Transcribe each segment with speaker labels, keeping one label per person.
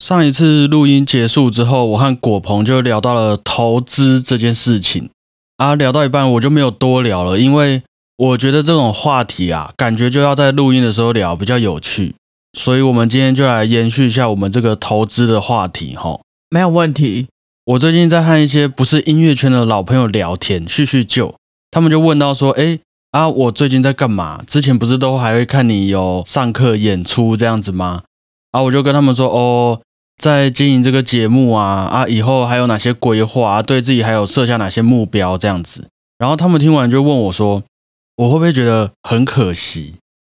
Speaker 1: 上一次录音结束之后，我和果鹏就聊到了投资这件事情啊，聊到一半我就没有多聊了，因为我觉得这种话题啊，感觉就要在录音的时候聊比较有趣，所以我们今天就来延续一下我们这个投资的话题哈。
Speaker 2: 没有问题。
Speaker 1: 我最近在和一些不是音乐圈的老朋友聊天，叙叙旧，他们就问到说：“哎啊，我最近在干嘛？之前不是都还会看你有上课演出这样子吗？”啊，我就跟他们说：“哦。”在经营这个节目啊啊，以后还有哪些规划啊？对自己还有设下哪些目标这样子？然后他们听完就问我说：“我会不会觉得很可惜？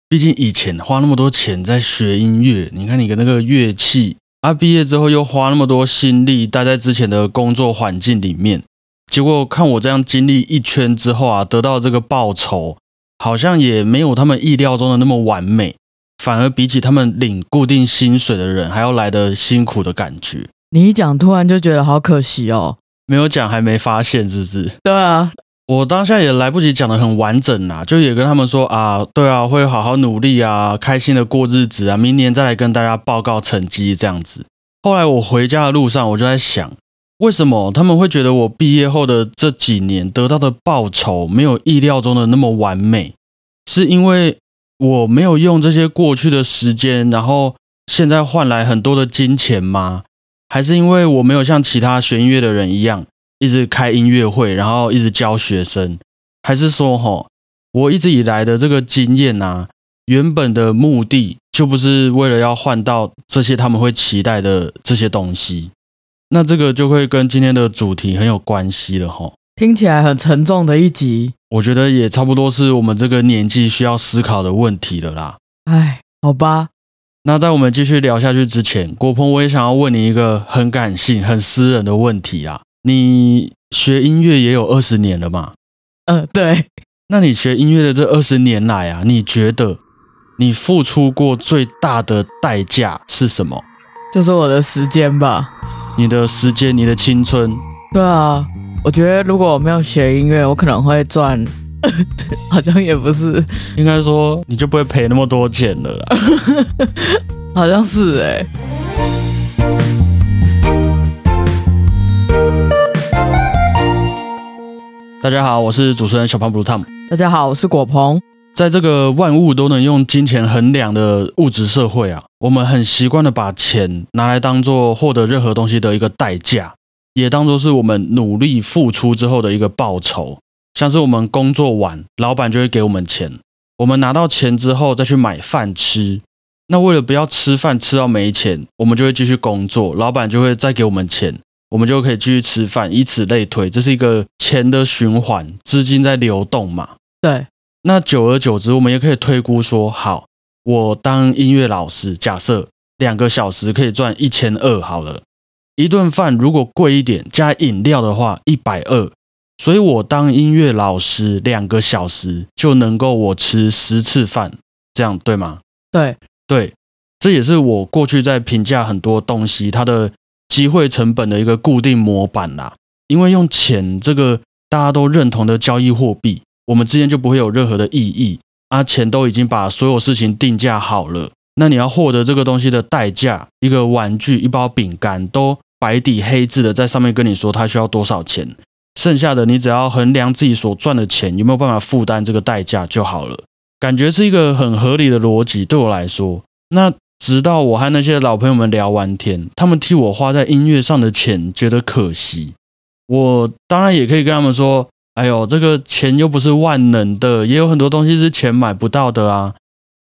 Speaker 1: 毕竟以前花那么多钱在学音乐，你看你的那个乐器啊，毕业之后又花那么多心力待在之前的工作环境里面，结果看我这样经历一圈之后啊，得到这个报酬，好像也没有他们意料中的那么完美。”反而比起他们领固定薪水的人还要来的辛苦的感觉。
Speaker 2: 你一讲，突然就觉得好可惜哦。
Speaker 1: 没有讲，还没发现，是不是？
Speaker 2: 对啊，
Speaker 1: 我当下也来不及讲的很完整啊，就也跟他们说啊，对啊，会好好努力啊，开心的过日子啊，明年再来跟大家报告成绩这样子。后来我回家的路上，我就在想，为什么他们会觉得我毕业后的这几年得到的报酬没有意料中的那么完美？是因为？我没有用这些过去的时间，然后现在换来很多的金钱吗？还是因为我没有像其他学音乐的人一样，一直开音乐会，然后一直教学生？还是说，吼，我一直以来的这个经验啊，原本的目的就不是为了要换到这些他们会期待的这些东西？那这个就会跟今天的主题很有关系了，吼。
Speaker 2: 听起来很沉重的一集，
Speaker 1: 我觉得也差不多是我们这个年纪需要思考的问题了啦。
Speaker 2: 哎，好吧。
Speaker 1: 那在我们继续聊下去之前，国鹏，我也想要问你一个很感性、很私人的问题啊。你学音乐也有二十年了嘛？
Speaker 2: 嗯，对。
Speaker 1: 那你学音乐的这二十年来啊，你觉得你付出过最大的代价是什么？
Speaker 2: 就是我的时间吧。
Speaker 1: 你的时间，你的青春。
Speaker 2: 对啊。我觉得如果我没有学音乐，我可能会赚，好像也不是，
Speaker 1: 应该说你就不会赔那么多钱了啦。
Speaker 2: 好像是哎。
Speaker 1: 大家好，我是主持人小胖 blue tom。
Speaker 2: 大家好，我是果鹏。
Speaker 1: 在这个万物都能用金钱衡量的物质社会啊，我们很习惯的把钱拿来当做获得任何东西的一个代价。也当做是我们努力付出之后的一个报酬，像是我们工作完，老板就会给我们钱，我们拿到钱之后再去买饭吃。那为了不要吃饭吃到没钱，我们就会继续工作，老板就会再给我们钱，我们就可以继续吃饭，以此类推，这是一个钱的循环，资金在流动嘛。
Speaker 2: 对，
Speaker 1: 那久而久之，我们也可以推估说，好，我当音乐老师，假设两个小时可以赚一千二，好了。一顿饭如果贵一点，加饮料的话一百二，所以我当音乐老师两个小时就能够我吃十次饭，这样对吗？
Speaker 2: 对
Speaker 1: 对，这也是我过去在评价很多东西它的机会成本的一个固定模板啦。因为用钱这个大家都认同的交易货币，我们之间就不会有任何的意义啊，钱都已经把所有事情定价好了。那你要获得这个东西的代价，一个玩具、一包饼干，都白底黑字的在上面跟你说他需要多少钱，剩下的你只要衡量自己所赚的钱有没有办法负担这个代价就好了。感觉是一个很合理的逻辑，对我来说。那直到我和那些老朋友们聊完天，他们替我花在音乐上的钱觉得可惜，我当然也可以跟他们说：“哎呦，这个钱又不是万能的，也有很多东西是钱买不到的啊。”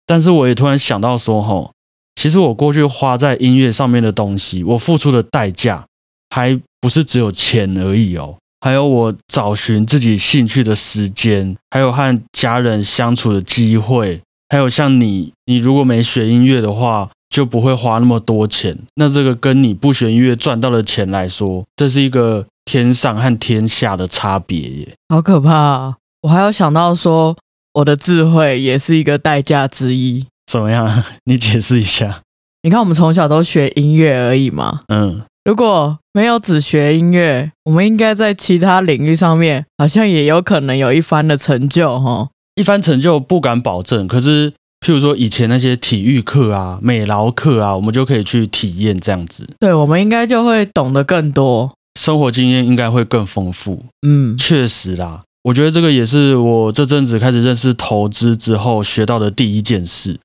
Speaker 1: 但是我也突然想到说，吼，其实我过去花在音乐上面的东西，我付出的代价还不是只有钱而已哦，还有我找寻自己兴趣的时间，还有和家人相处的机会，还有像你，你如果没学音乐的话，就不会花那么多钱。那这个跟你不学音乐赚到的钱来说，这是一个天上和天下的差别耶，
Speaker 2: 好可怕啊！我还要想到说。我的智慧也是一个代价之一。
Speaker 1: 怎么样？你解释一下。
Speaker 2: 你看，我们从小都学音乐而已嘛。
Speaker 1: 嗯。
Speaker 2: 如果没有只学音乐，我们应该在其他领域上面好像也有可能有一番的成就，哈。
Speaker 1: 一番成就不敢保证，可是譬如说以前那些体育课啊、美劳课啊，我们就可以去体验这样子，
Speaker 2: 对我们应该就会懂得更多。
Speaker 1: 生活经验应该会更丰富。
Speaker 2: 嗯，
Speaker 1: 确实啦，我觉得这个也是我这阵子开始认识投资之后学到的第一件事，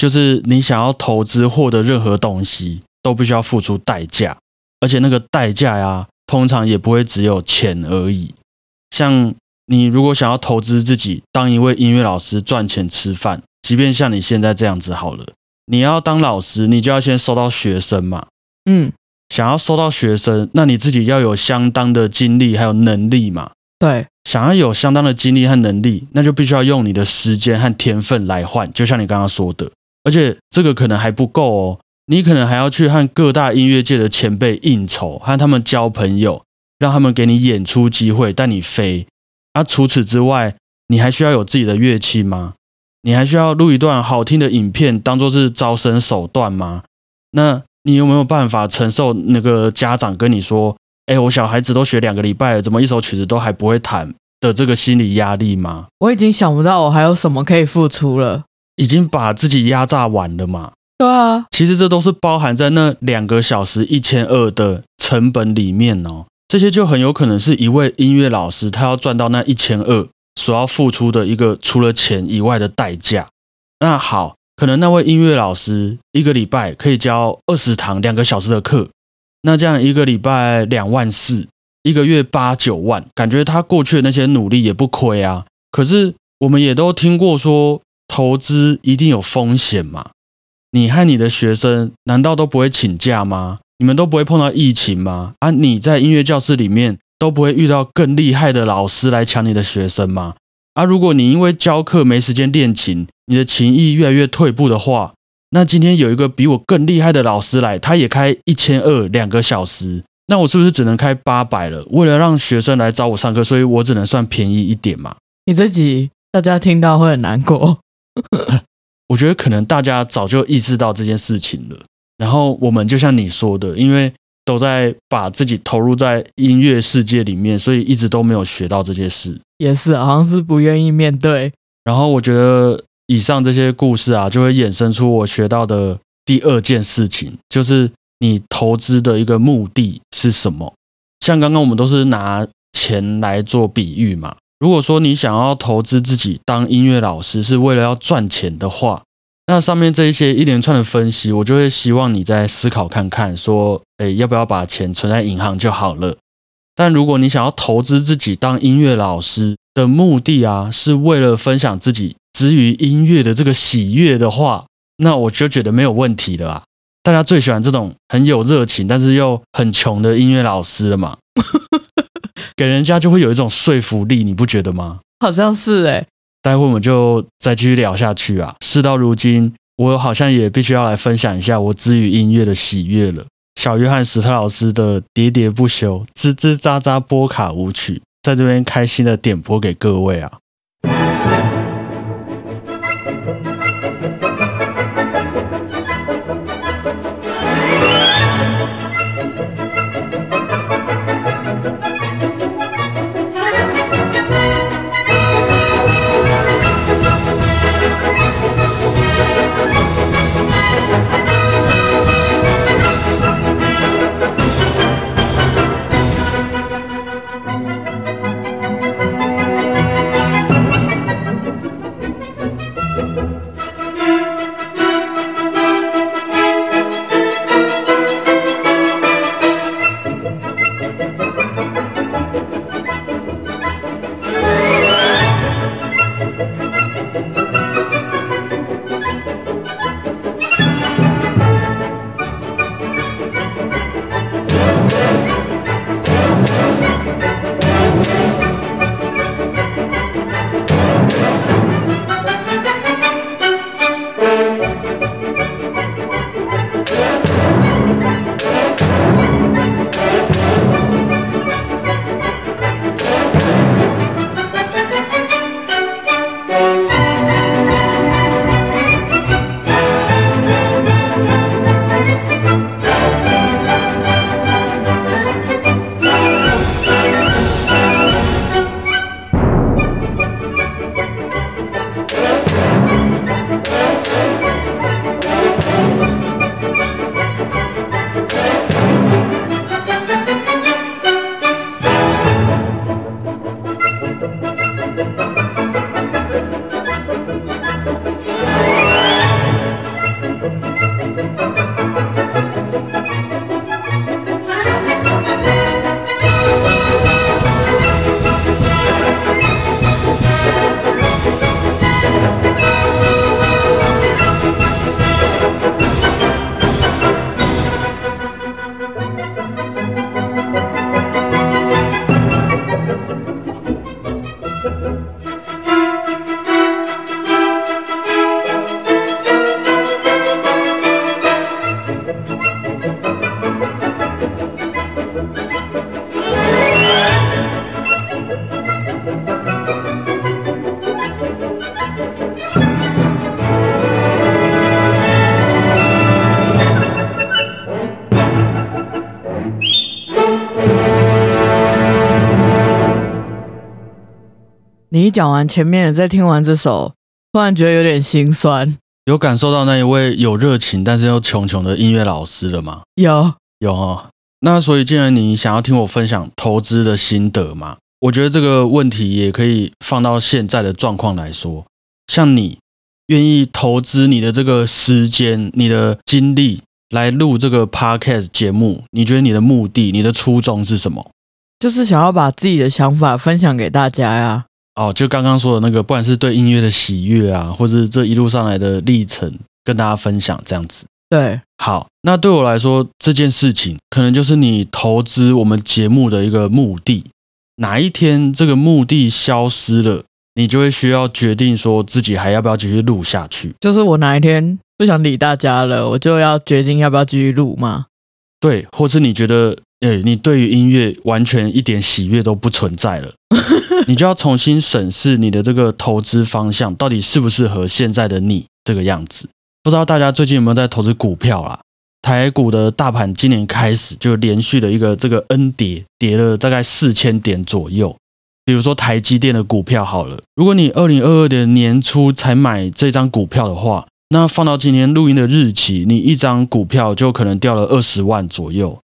Speaker 1: 就是你想要投资获得任何东西，都必须要付出代价，而且那个代价呀，通常也不会只有钱而已。像你如果想要投资自己当一位音乐老师赚钱吃饭，即便像你现在这样子好了，你要当老师，你就要先收到学生嘛。
Speaker 2: 嗯，
Speaker 1: 想要收到学生，那你自己要有相当的精力还有能力嘛。
Speaker 2: 对，
Speaker 1: 想要有相当的精力和能力，那就必须要用你的时间和天分来换。就像你刚刚说的，而且这个可能还不够哦，你可能还要去和各大音乐界的前辈应酬，和他们交朋友，让他们给你演出机会，带你飞。那除此之外，你还需要有自己的乐器吗？你还需要录一段好听的影片，当做是招生手段吗？那你有没有办法承受那个家长跟你说：“哎，我小孩子都学两个礼拜了，怎么一首曲子都还不会弹？”的这个心理压力吗？
Speaker 2: 我已经想不到我还有什么可以付出了，
Speaker 1: 已经把自己压榨完了嘛？
Speaker 2: 对啊，
Speaker 1: 其实这都是包含在那两个小时一千二的成本里面哦。这些就很有可能是一位音乐老师他要赚到那一千二所要付出的一个除了钱以外的代价。那好，可能那位音乐老师一个礼拜可以教二十堂两个小时的课，那这样一个礼拜两万四。一个月八九万，感觉他过去的那些努力也不亏啊。可是我们也都听过说，投资一定有风险嘛。你和你的学生难道都不会请假吗？你们都不会碰到疫情吗？啊，你在音乐教室里面都不会遇到更厉害的老师来抢你的学生吗？啊，如果你因为教课没时间练琴，你的琴艺越来越退步的话，那今天有一个比我更厉害的老师来，他也开一千二两个小时。那我是不是只能开八百了？为了让学生来找我上课，所以我只能算便宜一点嘛？
Speaker 2: 你这集大家听到会很难过。
Speaker 1: 我觉得可能大家早就意识到这件事情了。然后我们就像你说的，因为都在把自己投入在音乐世界里面，所以一直都没有学到这些事。
Speaker 2: 也是，好像是不愿意面对。
Speaker 1: 然后我觉得以上这些故事啊，就会衍生出我学到的第二件事情，就是。你投资的一个目的是什么？像刚刚我们都是拿钱来做比喻嘛。如果说你想要投资自己当音乐老师是为了要赚钱的话，那上面这一些一连串的分析，我就会希望你再思考看看，说，诶，要不要把钱存在银行就好了？但如果你想要投资自己当音乐老师的目的啊，是为了分享自己之于音乐的这个喜悦的话，那我就觉得没有问题了啊。大家最喜欢这种很有热情，但是又很穷的音乐老师了嘛？给人家就会有一种说服力，你不觉得吗？
Speaker 2: 好像是哎。
Speaker 1: 待会我们就再继续聊下去啊。事到如今，我好像也必须要来分享一下我之于音乐的喜悦了。小约翰史特老师的喋喋不休、吱吱喳喳波卡舞曲，在这边开心的点播给各位啊。
Speaker 2: 你一讲完前面，再听完这首，突然觉得有点心酸。
Speaker 1: 有感受到那一位有热情但是又穷穷的音乐老师了吗？
Speaker 2: 有
Speaker 1: 有哦。那所以，既然你想要听我分享投资的心得嘛，我觉得这个问题也可以放到现在的状况来说。像你愿意投资你的这个时间、你的精力来录这个 podcast 节目，你觉得你的目的、你的初衷是什么？
Speaker 2: 就是想要把自己的想法分享给大家呀。
Speaker 1: 哦，就刚刚说的那个，不管是对音乐的喜悦啊，或者这一路上来的历程，跟大家分享这样子。
Speaker 2: 对，
Speaker 1: 好，那对我来说，这件事情可能就是你投资我们节目的一个目的。哪一天这个目的消失了，你就会需要决定说自己还要不要继续录下去。
Speaker 2: 就是我哪一天不想理大家了，我就要决定要不要继续录吗？
Speaker 1: 对，或是你觉得，哎，你对于音乐完全一点喜悦都不存在了。你就要重新审视你的这个投资方向，到底适不适合现在的你这个样子？不知道大家最近有没有在投资股票啊？台股的大盘今年开始就连续的一个这个 N 跌，跌了大概四千点左右。比如说台积电的股票好了，如果你二零二二年年初才买这张股票的话，那放到今天录音的日期，你一张股票就可能掉了二十万左右。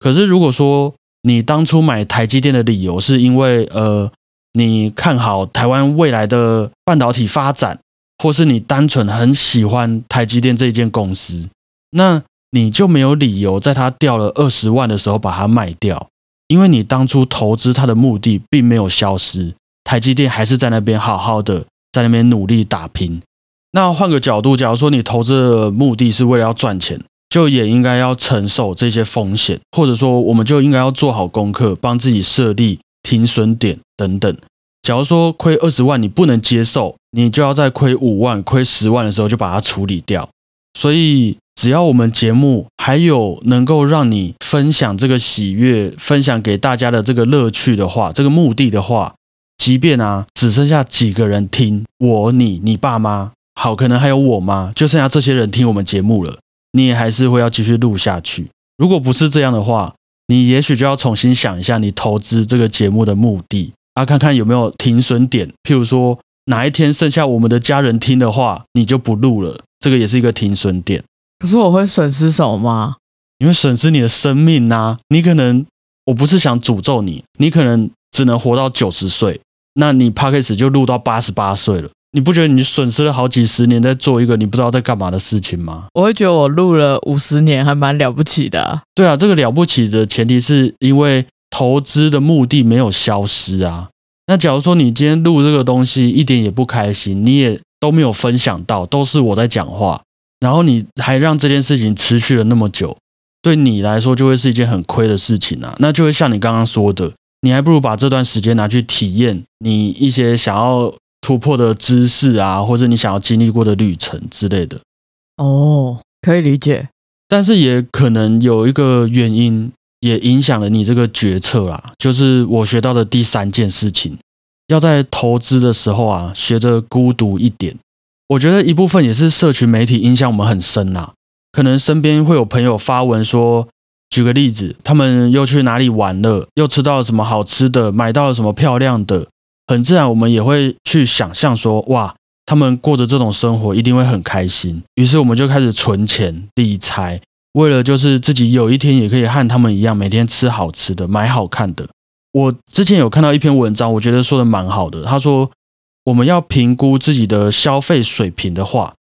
Speaker 1: 可是如果说你当初买台积电的理由是因为呃。你看好台湾未来的半导体发展，或是你单纯很喜欢台积电这一间公司，那你就没有理由在它掉了二十万的时候把它卖掉，因为你当初投资它的目的并没有消失，台积电还是在那边好好的在那边努力打拼。那换个角度，假如说你投资的目的是为了要赚钱，就也应该要承受这些风险，或者说我们就应该要做好功课，帮自己设立。停损点等等，假如说亏二十万你不能接受，你就要在亏五万、亏十万的时候就把它处理掉。所以，只要我们节目还有能够让你分享这个喜悦、分享给大家的这个乐趣的话，这个目的的话，即便啊只剩下几个人听，我、你、你爸妈，好，可能还有我妈，就剩下这些人听我们节目了，你也还是会要继续录下去。如果不是这样的话，你也许就要重新想一下，你投资这个节目的目的啊，看看有没有停损点。譬如说，哪一天剩下我们的家人听的话，你就不录了，这个也是一个停损点。
Speaker 2: 可是我会损失什么吗？
Speaker 1: 你会损失你的生命呐！你可能，我不是想诅咒你，你可能只能活到九十岁，那你 p a c k a g e 就录到八十八岁了。你不觉得你损失了好几十年在做一个你不知道在干嘛的事情吗？
Speaker 2: 我会觉得我录了五十年还蛮了不起的。
Speaker 1: 对啊，这个了不起的前提是因为投资的目的没有消失啊。那假如说你今天录这个东西一点也不开心，你也都没有分享到，都是我在讲话，然后你还让这件事情持续了那么久，对你来说就会是一件很亏的事情啊。那就会像你刚刚说的，你还不如把这段时间拿去体验你一些想要。突破的知识啊，或者你想要经历过的旅程之类的，
Speaker 2: 哦，可以理解。
Speaker 1: 但是也可能有一个原因，也影响了你这个决策啦。就是我学到的第三件事情，要在投资的时候啊，学着孤独一点。我觉得一部分也是社群媒体影响我们很深啦。可能身边会有朋友发文说，举个例子，他们又去哪里玩了，又吃到了什么好吃的，买到了什么漂亮的。很自然，我们也会去想象说，哇，他们过着这种生活一定会很开心。于是我们就开始存钱理财，为了就是自己有一天也可以和他们一样，每天吃好吃的，买好看的。我之前有看到一篇文章，我觉得说的蛮好的。他说，我们要评估自己的消费水平的话，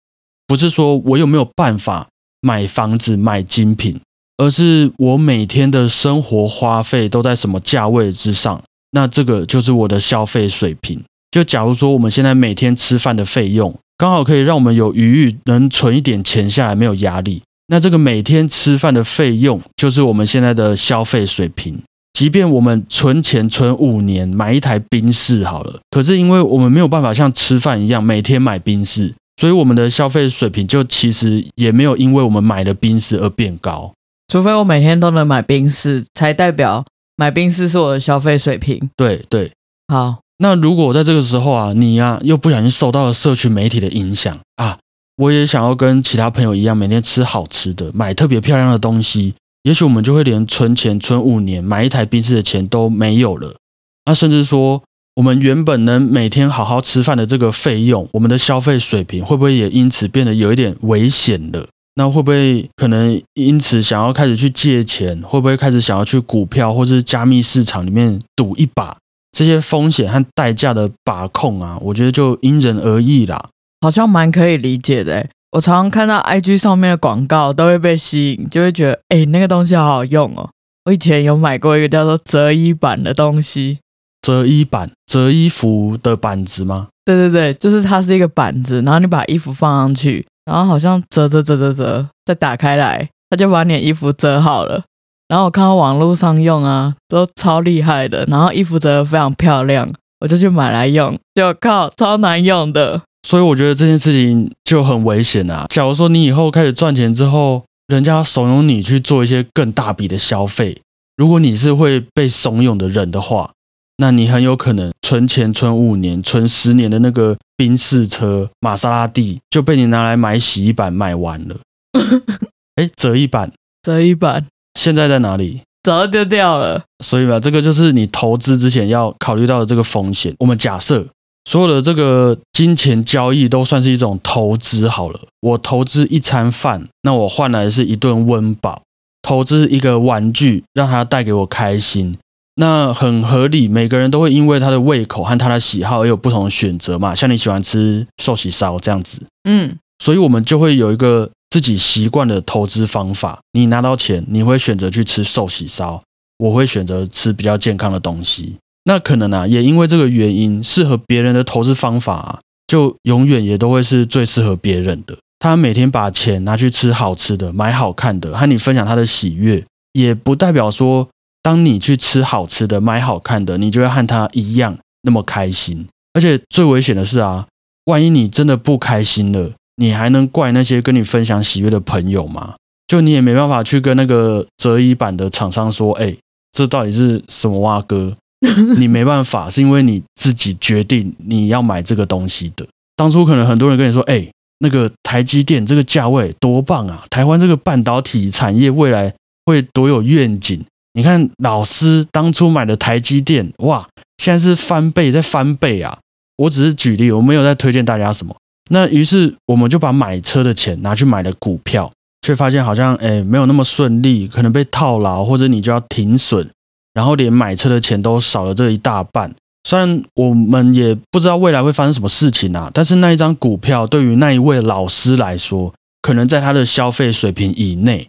Speaker 1: 不是说我有没有办法买房子、买精品，而是我每天的生活花费都在什么价位之上。那这个就是我的消费水平。就假如说我们现在每天吃饭的费用，刚好可以让我们有余裕，能存一点钱下来，没有压力。那这个每天吃饭的费用，就是我们现在的消费水平。即便我们存钱存五年，买一台宾士好了，可是因为我们没有办法像吃饭一样每天买宾士，所以我们的消费水平就其实也没有因为我们买了宾士而变高。
Speaker 2: 除非我每天都能买冰室，才代表。买冰室是我的消费水平，
Speaker 1: 对对，
Speaker 2: 好。
Speaker 1: 那如果在这个时候啊，你呀又不小心受到了社群媒体的影响啊，我也想要跟其他朋友一样，每天吃好吃的，买特别漂亮的东西，也许我们就会连存钱存五年买一台冰室的钱都没有了。那甚至说，我们原本能每天好好吃饭的这个费用，我们的消费水平会不会也因此变得有一点危险了？那会不会可能因此想要开始去借钱？会不会开始想要去股票或是加密市场里面赌一把？这些风险和代价的把控啊，我觉得就因人而异啦。
Speaker 2: 好像蛮可以理解的。我常常看到 IG 上面的广告，都会被吸引，就会觉得，哎，那个东西好好用哦。我以前有买过一个叫做折衣板的东西，
Speaker 1: 折衣板，折衣服的板子吗？
Speaker 2: 对对对，就是它是一个板子，然后你把衣服放上去，然后好像折折折折折，再打开来，它就把你的衣服折好了。然后我看到网络上用啊，都超厉害的，然后衣服折得非常漂亮，我就去买来用，就靠，超难用的。
Speaker 1: 所以我觉得这件事情就很危险啊！假如说你以后开始赚钱之后，人家怂恿你去做一些更大笔的消费，如果你是会被怂恿的人的话，那你很有可能存钱存五年、存十年的那个宾士车、玛莎拉蒂就被你拿来买洗衣板买完了。哎，折一板，
Speaker 2: 折一板
Speaker 1: 现在在哪里？
Speaker 2: 早就丢掉了。
Speaker 1: 所以吧，这个就是你投资之前要考虑到的这个风险。我们假设。所有的这个金钱交易都算是一种投资好了。我投资一餐饭，那我换来的是一顿温饱；投资一个玩具，让它带给我开心，那很合理。每个人都会因为他的胃口和他的喜好而有不同的选择嘛。像你喜欢吃寿喜烧这样子，嗯，所以我们就会有一个自己习惯的投资方法。你拿到钱，你会选择去吃寿喜烧，我会选择吃比较健康的东西。那可能啊，也因为这个原因，适合别人的投资方法啊，就永远也都会是最适合别人的。他每天把钱拿去吃好吃的、买好看的，和你分享他的喜悦，也不代表说，当你去吃好吃的、买好看的，你就会和他一样那么开心。而且最危险的是啊，万一你真的不开心了，你还能怪那些跟你分享喜悦的朋友吗？就你也没办法去跟那个折衣板的厂商说，哎，这到底是什么蛙哥？你没办法，是因为你自己决定你要买这个东西的。当初可能很多人跟你说：“哎，那个台积电这个价位多棒啊！台湾这个半导体产业未来会多有愿景。”你看老师当初买的台积电，哇，现在是翻倍在翻倍啊！我只是举例，我没有在推荐大家什么。那于是我们就把买车的钱拿去买了股票，却发现好像哎没有那么顺利，可能被套牢，或者你就要停损。然后连买车的钱都少了这一大半。虽然我们也不知道未来会发生什么事情啊，但是那一张股票对于那一位老师来说，可能在他的消费水平以内。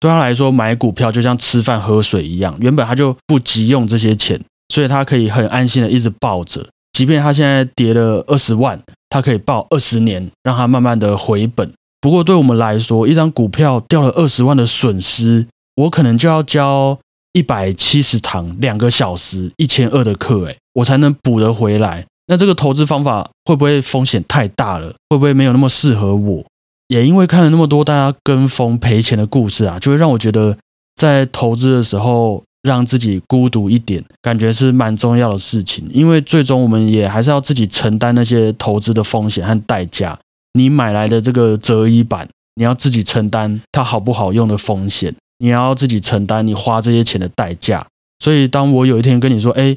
Speaker 1: 对他来说，买股票就像吃饭喝水一样，原本他就不急用这些钱，所以他可以很安心的一直抱着。即便他现在跌了二十万，他可以抱二十年，让他慢慢的回本。不过对我们来说，一张股票掉了二十万的损失，我可能就要交。一百七十堂两个小时一千二的课，诶，我才能补得回来。那这个投资方法会不会风险太大了？会不会没有那么适合我？也因为看了那么多大家跟风赔钱的故事啊，就会让我觉得在投资的时候让自己孤独一点，感觉是蛮重要的事情。因为最终我们也还是要自己承担那些投资的风险和代价。你买来的这个折衣板，你要自己承担它好不好用的风险。你要自己承担你花这些钱的代价，所以当我有一天跟你说，哎，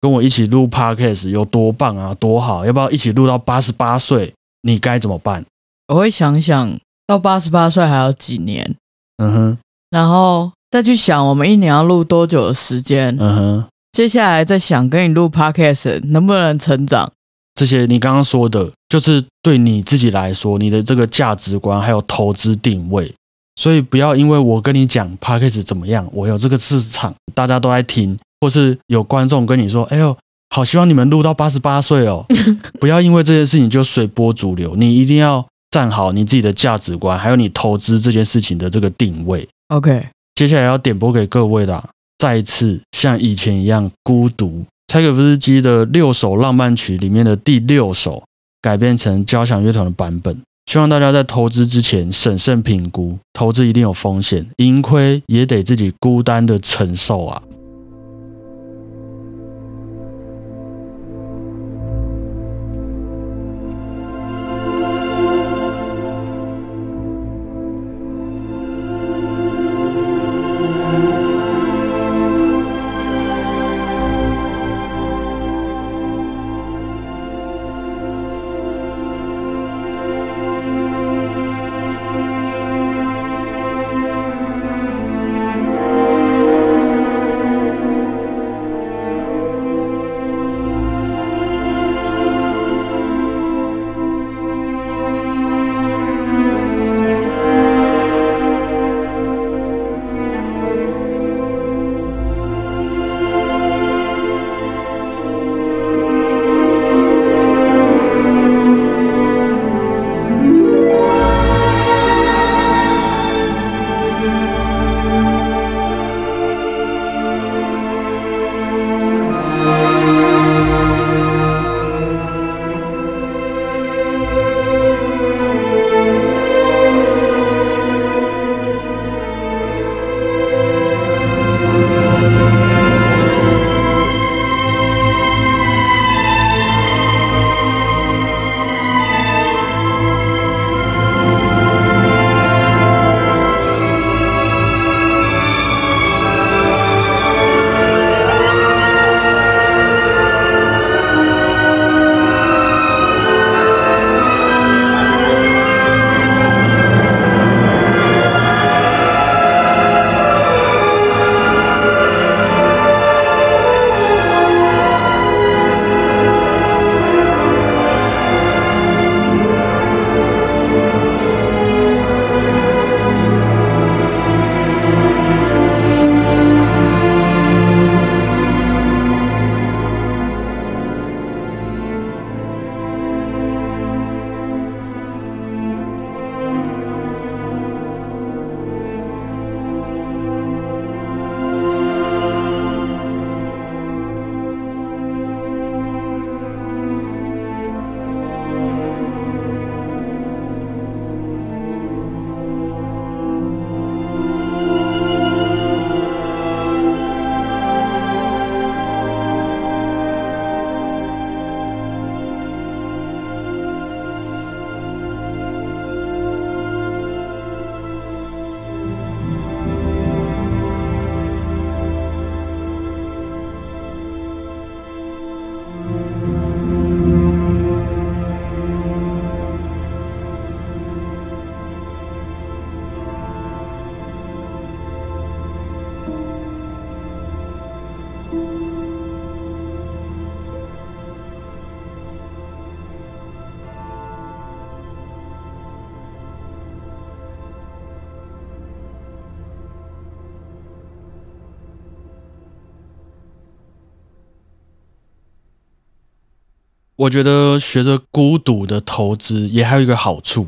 Speaker 1: 跟我一起录 podcast 有多棒啊，多好，要不要一起录到八十八岁？你该怎么办？
Speaker 2: 我会想想到八十八岁还有几年，嗯哼，然后再去想我们一年要录多久的时间，嗯哼，接下来再想跟你录 podcast 能不能成长，
Speaker 1: 这些你刚刚说的，就是对你自己来说，你的这个价值观还有投资定位。所以不要因为我跟你讲 p a c k a g e 怎么样，我有这个市场，大家都在听，或是有观众跟你说，哎呦，好希望你们录到八十八岁哦。不要因为这件事情就随波逐流，你一定要站好你自己的价值观，还有你投资这件事情的这个定位。
Speaker 2: OK，
Speaker 1: 接下来要点播给各位的，再一次像以前一样孤独。柴可夫斯基的六首浪漫曲里面的第六首，改编成交响乐团的版本。希望大家在投资之前审慎评估，投资一定有风险，盈亏也得自己孤单的承受啊。我觉得学着孤独的投资也还有一个好处，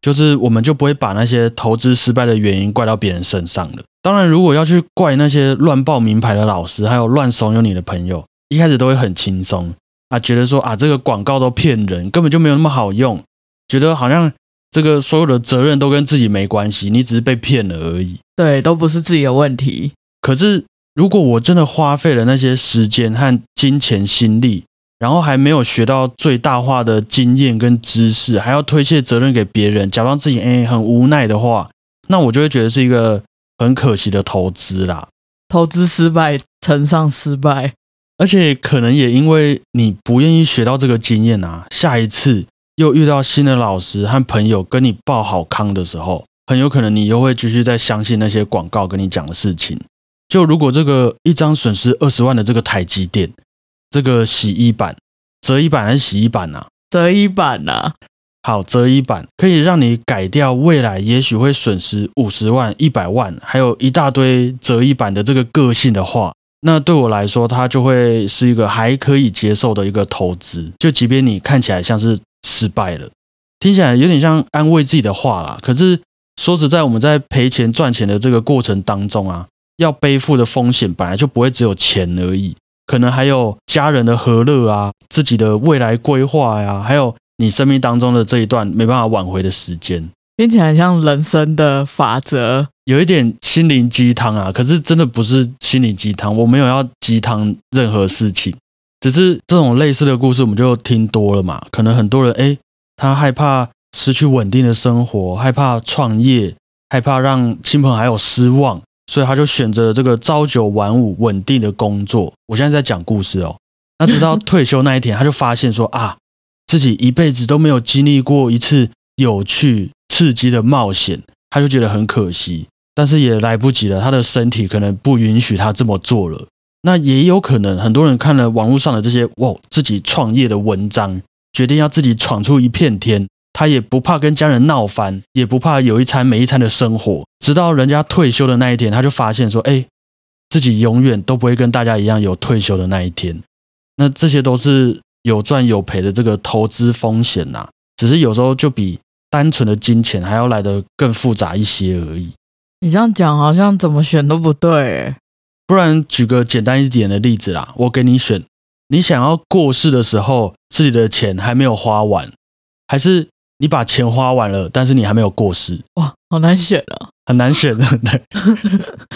Speaker 1: 就是我们就不会把那些投资失败的原因怪到别人身上了。当然，如果要去怪那些乱报名牌的老师，还有乱怂恿你的朋友，一开始都会很轻松啊，觉得说啊这个广告都骗人，根本就没有那么好用，觉得好像这个所有的责任都跟自己没关系，你只是被骗了而已。
Speaker 2: 对，都不是自己的问题。
Speaker 1: 可是如果我真的花费了那些时间和金钱心力，然后还没有学到最大化的经验跟知识，还要推卸责任给别人，假装自己哎很无奈的话，那我就会觉得是一个很可惜的投资啦。
Speaker 2: 投资失败乘上失败，
Speaker 1: 而且可能也因为你不愿意学到这个经验啊，下一次又遇到新的老师和朋友跟你报好康的时候，很有可能你又会继续再相信那些广告跟你讲的事情。就如果这个一张损失二十万的这个台积电。这个洗衣板，折衣板还是洗衣板呐？
Speaker 2: 折衣板呐。
Speaker 1: 好，折衣板可以让你改掉未来也许会损失五十万、一百万，还有一大堆折衣板的这个个性的话，那对我来说，它就会是一个还可以接受的一个投资。就即便你看起来像是失败了，听起来有点像安慰自己的话啦。可是说实在，我们在赔钱赚钱的这个过程当中啊，要背负的风险本来就不会只有钱而已。可能还有家人的和乐啊，自己的未来规划呀，还有你生命当中的这一段没办法挽回的时间，
Speaker 2: 听起来像人生的法则，
Speaker 1: 有一点心灵鸡汤啊。可是真的不是心灵鸡汤，我没有要鸡汤任何事情，只是这种类似的故事我们就听多了嘛。可能很多人诶，他害怕失去稳定的生活，害怕创业，害怕让亲朋好友失望。所以他就选择这个朝九晚五稳定的工作。我现在在讲故事哦。那直到退休那一天，他就发现说啊，自己一辈子都没有经历过一次有趣刺激的冒险，他就觉得很可惜。但是也来不及了，他的身体可能不允许他这么做了。那也有可能很多人看了网络上的这些哇自己创业的文章，决定要自己闯出一片天。他也不怕跟家人闹翻，也不怕有一餐没一餐的生活。直到人家退休的那一天，他就发现说：“哎，自己永远都不会跟大家一样有退休的那一天。”那这些都是有赚有赔的这个投资风险呐，只是有时候就比单纯的金钱还要来得更复杂一些而已。
Speaker 2: 你这样讲好像怎么选都不对。
Speaker 1: 不然举个简单一点的例子啦，我给你选：你想要过世的时候，自己的钱还没有花完，还是？你把钱花完了，但是你还没有过世，
Speaker 2: 哇，好难选啊，
Speaker 1: 很难选的，对，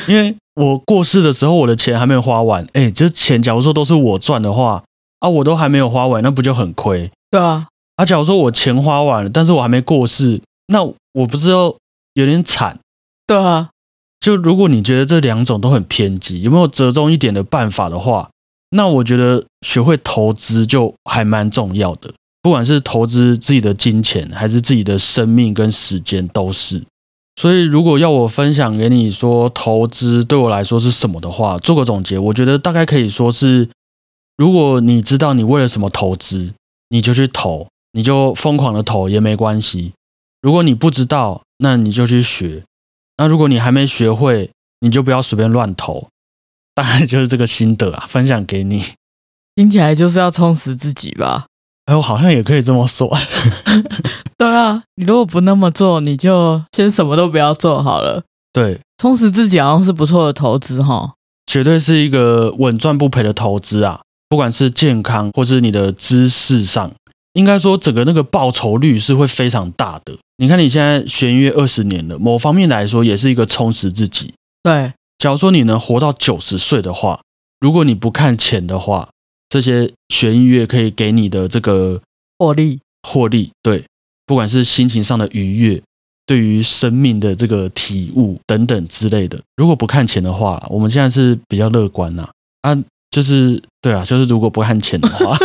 Speaker 1: 因为我过世的时候，我的钱还没有花完，哎，这钱假如说都是我赚的话，啊，我都还没有花完，那不就很亏？
Speaker 2: 对啊，
Speaker 1: 啊，假如说我钱花完了，但是我还没过世，那我不是要有点惨？
Speaker 2: 对啊，
Speaker 1: 就如果你觉得这两种都很偏激，有没有折中一点的办法的话，那我觉得学会投资就还蛮重要的。不管是投资自己的金钱，还是自己的生命跟时间，都是。所以，如果要我分享给你说投资对我来说是什么的话，做个总结，我觉得大概可以说是：如果你知道你为了什么投资，你就去投，你就疯狂的投也没关系。如果你不知道，那你就去学。那如果你还没学会，你就不要随便乱投。大概就是这个心得啊，分享给你。
Speaker 2: 听起来就是要充实自己吧。
Speaker 1: 哎，我好像也可以这么说。
Speaker 2: 对啊，你如果不那么做，你就先什么都不要做好了。
Speaker 1: 对，
Speaker 2: 充实自己好像是不错的投资哈，
Speaker 1: 绝对是一个稳赚不赔的投资啊！不管是健康或是你的知识上，应该说整个那个报酬率是会非常大的。你看你现在学音乐二十年了，某方面来说也是一个充实自己。
Speaker 2: 对，
Speaker 1: 假如说你能活到九十岁的话，如果你不看钱的话。这些学音乐可以给你的这个
Speaker 2: 获利，
Speaker 1: 获利对，不管是心情上的愉悦，对于生命的这个体悟等等之类的，如果不看钱的话，我们现在是比较乐观呐啊，就是对啊，就是如果不看钱的话，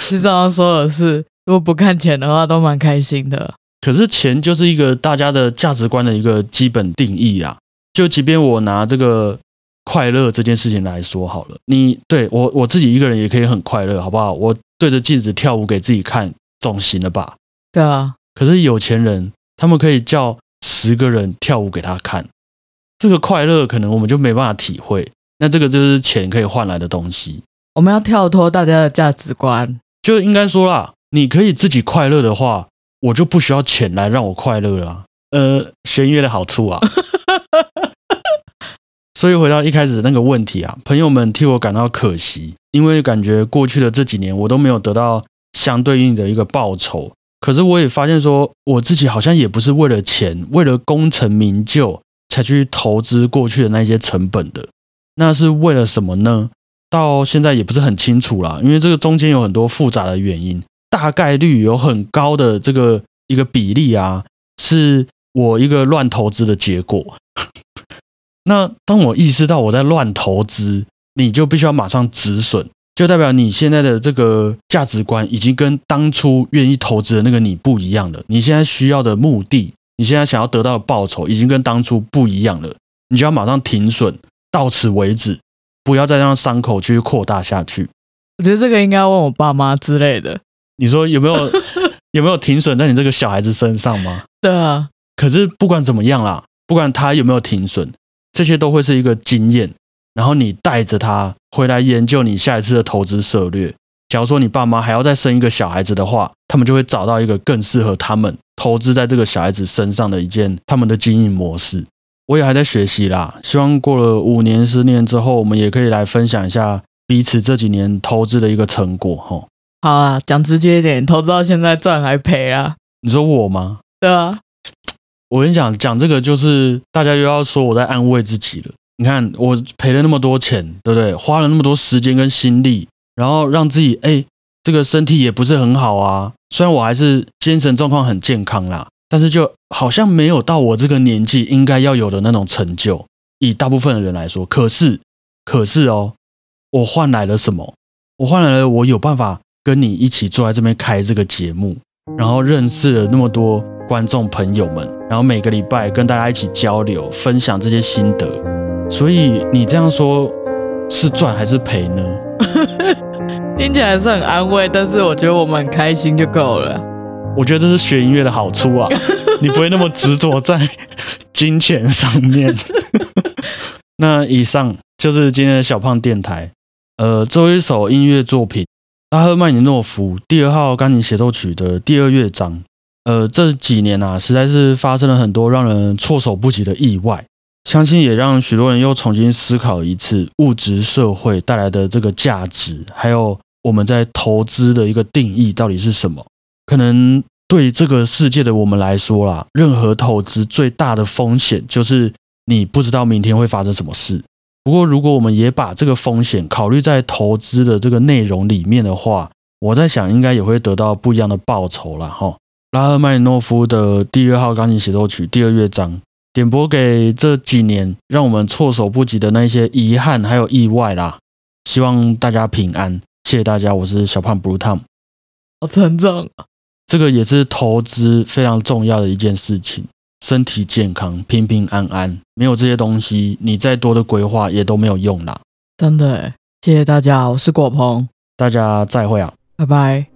Speaker 2: 是这样说的是，如果不看钱的话，都蛮开心的。
Speaker 1: 可是钱就是一个大家的价值观的一个基本定义啊，就即便我拿这个。快乐这件事情来说好了，你对我我自己一个人也可以很快乐，好不好？我对着镜子跳舞给自己看，总行了吧？
Speaker 2: 对啊。
Speaker 1: 可是有钱人，他们可以叫十个人跳舞给他看，这个快乐可能我们就没办法体会。那这个就是钱可以换来的东西。
Speaker 2: 我们要跳脱大家的价值观。
Speaker 1: 就应该说啦，你可以自己快乐的话，我就不需要钱来让我快乐了啊。呃，学音乐的好处啊。所以回到一开始那个问题啊，朋友们替我感到可惜，因为感觉过去的这几年我都没有得到相对应的一个报酬。可是我也发现说，我自己好像也不是为了钱、为了功成名就才去投资过去的那些成本的。那是为了什么呢？到现在也不是很清楚啦，因为这个中间有很多复杂的原因，大概率有很高的这个一个比例啊，是我一个乱投资的结果。那当我意识到我在乱投资，你就必须要马上止损，就代表你现在的这个价值观已经跟当初愿意投资的那个你不一样了。你现在需要的目的，你现在想要得到的报酬，已经跟当初不一样了。你就要马上停损，到此为止，不要再让伤口继续扩大下去。
Speaker 2: 我觉得这个应该问我爸妈之类的。
Speaker 1: 你说有没有有没有停损在你这个小孩子身上吗？
Speaker 2: 对啊。
Speaker 1: 可是不管怎么样啦，不管他有没有停损。这些都会是一个经验，然后你带着他回来研究你下一次的投资策略。假如说你爸妈还要再生一个小孩子的话，他们就会找到一个更适合他们投资在这个小孩子身上的一件他们的经营模式。我也还在学习啦，希望过了五年、十年之后，我们也可以来分享一下彼此这几年投资的一个成果。哈，
Speaker 2: 好啊，讲直接一点，投资到现在赚还赔啊？
Speaker 1: 你说我吗？
Speaker 2: 对啊。
Speaker 1: 我跟你讲，讲这个就是大家又要说我在安慰自己了。你看我赔了那么多钱，对不对？花了那么多时间跟心力，然后让自己哎，这个身体也不是很好啊。虽然我还是精神状况很健康啦，但是就好像没有到我这个年纪应该要有的那种成就。以大部分的人来说，可是可是哦，我换来了什么？我换来了我有办法跟你一起坐在这边开这个节目，然后认识了那么多。观众朋友们，然后每个礼拜跟大家一起交流、分享这些心得，所以你这样说，是赚还是赔呢？
Speaker 2: 听起来是很安慰，但是我觉得我们很开心就够了。
Speaker 1: 我觉得这是学音乐的好处啊，你不会那么执着在金钱上面。那以上就是今天的小胖电台，呃，做一首音乐作品，拉赫曼尼诺夫第二号钢琴协奏曲的第二乐章。呃，这几年啊，实在是发生了很多让人措手不及的意外，相信也让许多人又重新思考一次物质社会带来的这个价值，还有我们在投资的一个定义到底是什么？可能对这个世界的我们来说啦，任何投资最大的风险就是你不知道明天会发生什么事。不过，如果我们也把这个风险考虑在投资的这个内容里面的话，我在想，应该也会得到不一样的报酬了哈。拉赫曼诺夫的第二号钢琴协奏曲第二乐章，点播给这几年让我们措手不及的那些遗憾还有意外啦。希望大家平安，谢谢大家，我是小胖 Blue Tom。
Speaker 2: 好沉重，
Speaker 1: 这个也是投资非常重要的一件事情，身体健康、平平安安，没有这些东西，你再多的规划也都没有用啦。
Speaker 2: 真的，谢谢大家，我是果鹏，
Speaker 1: 大家再会啊，
Speaker 2: 拜拜。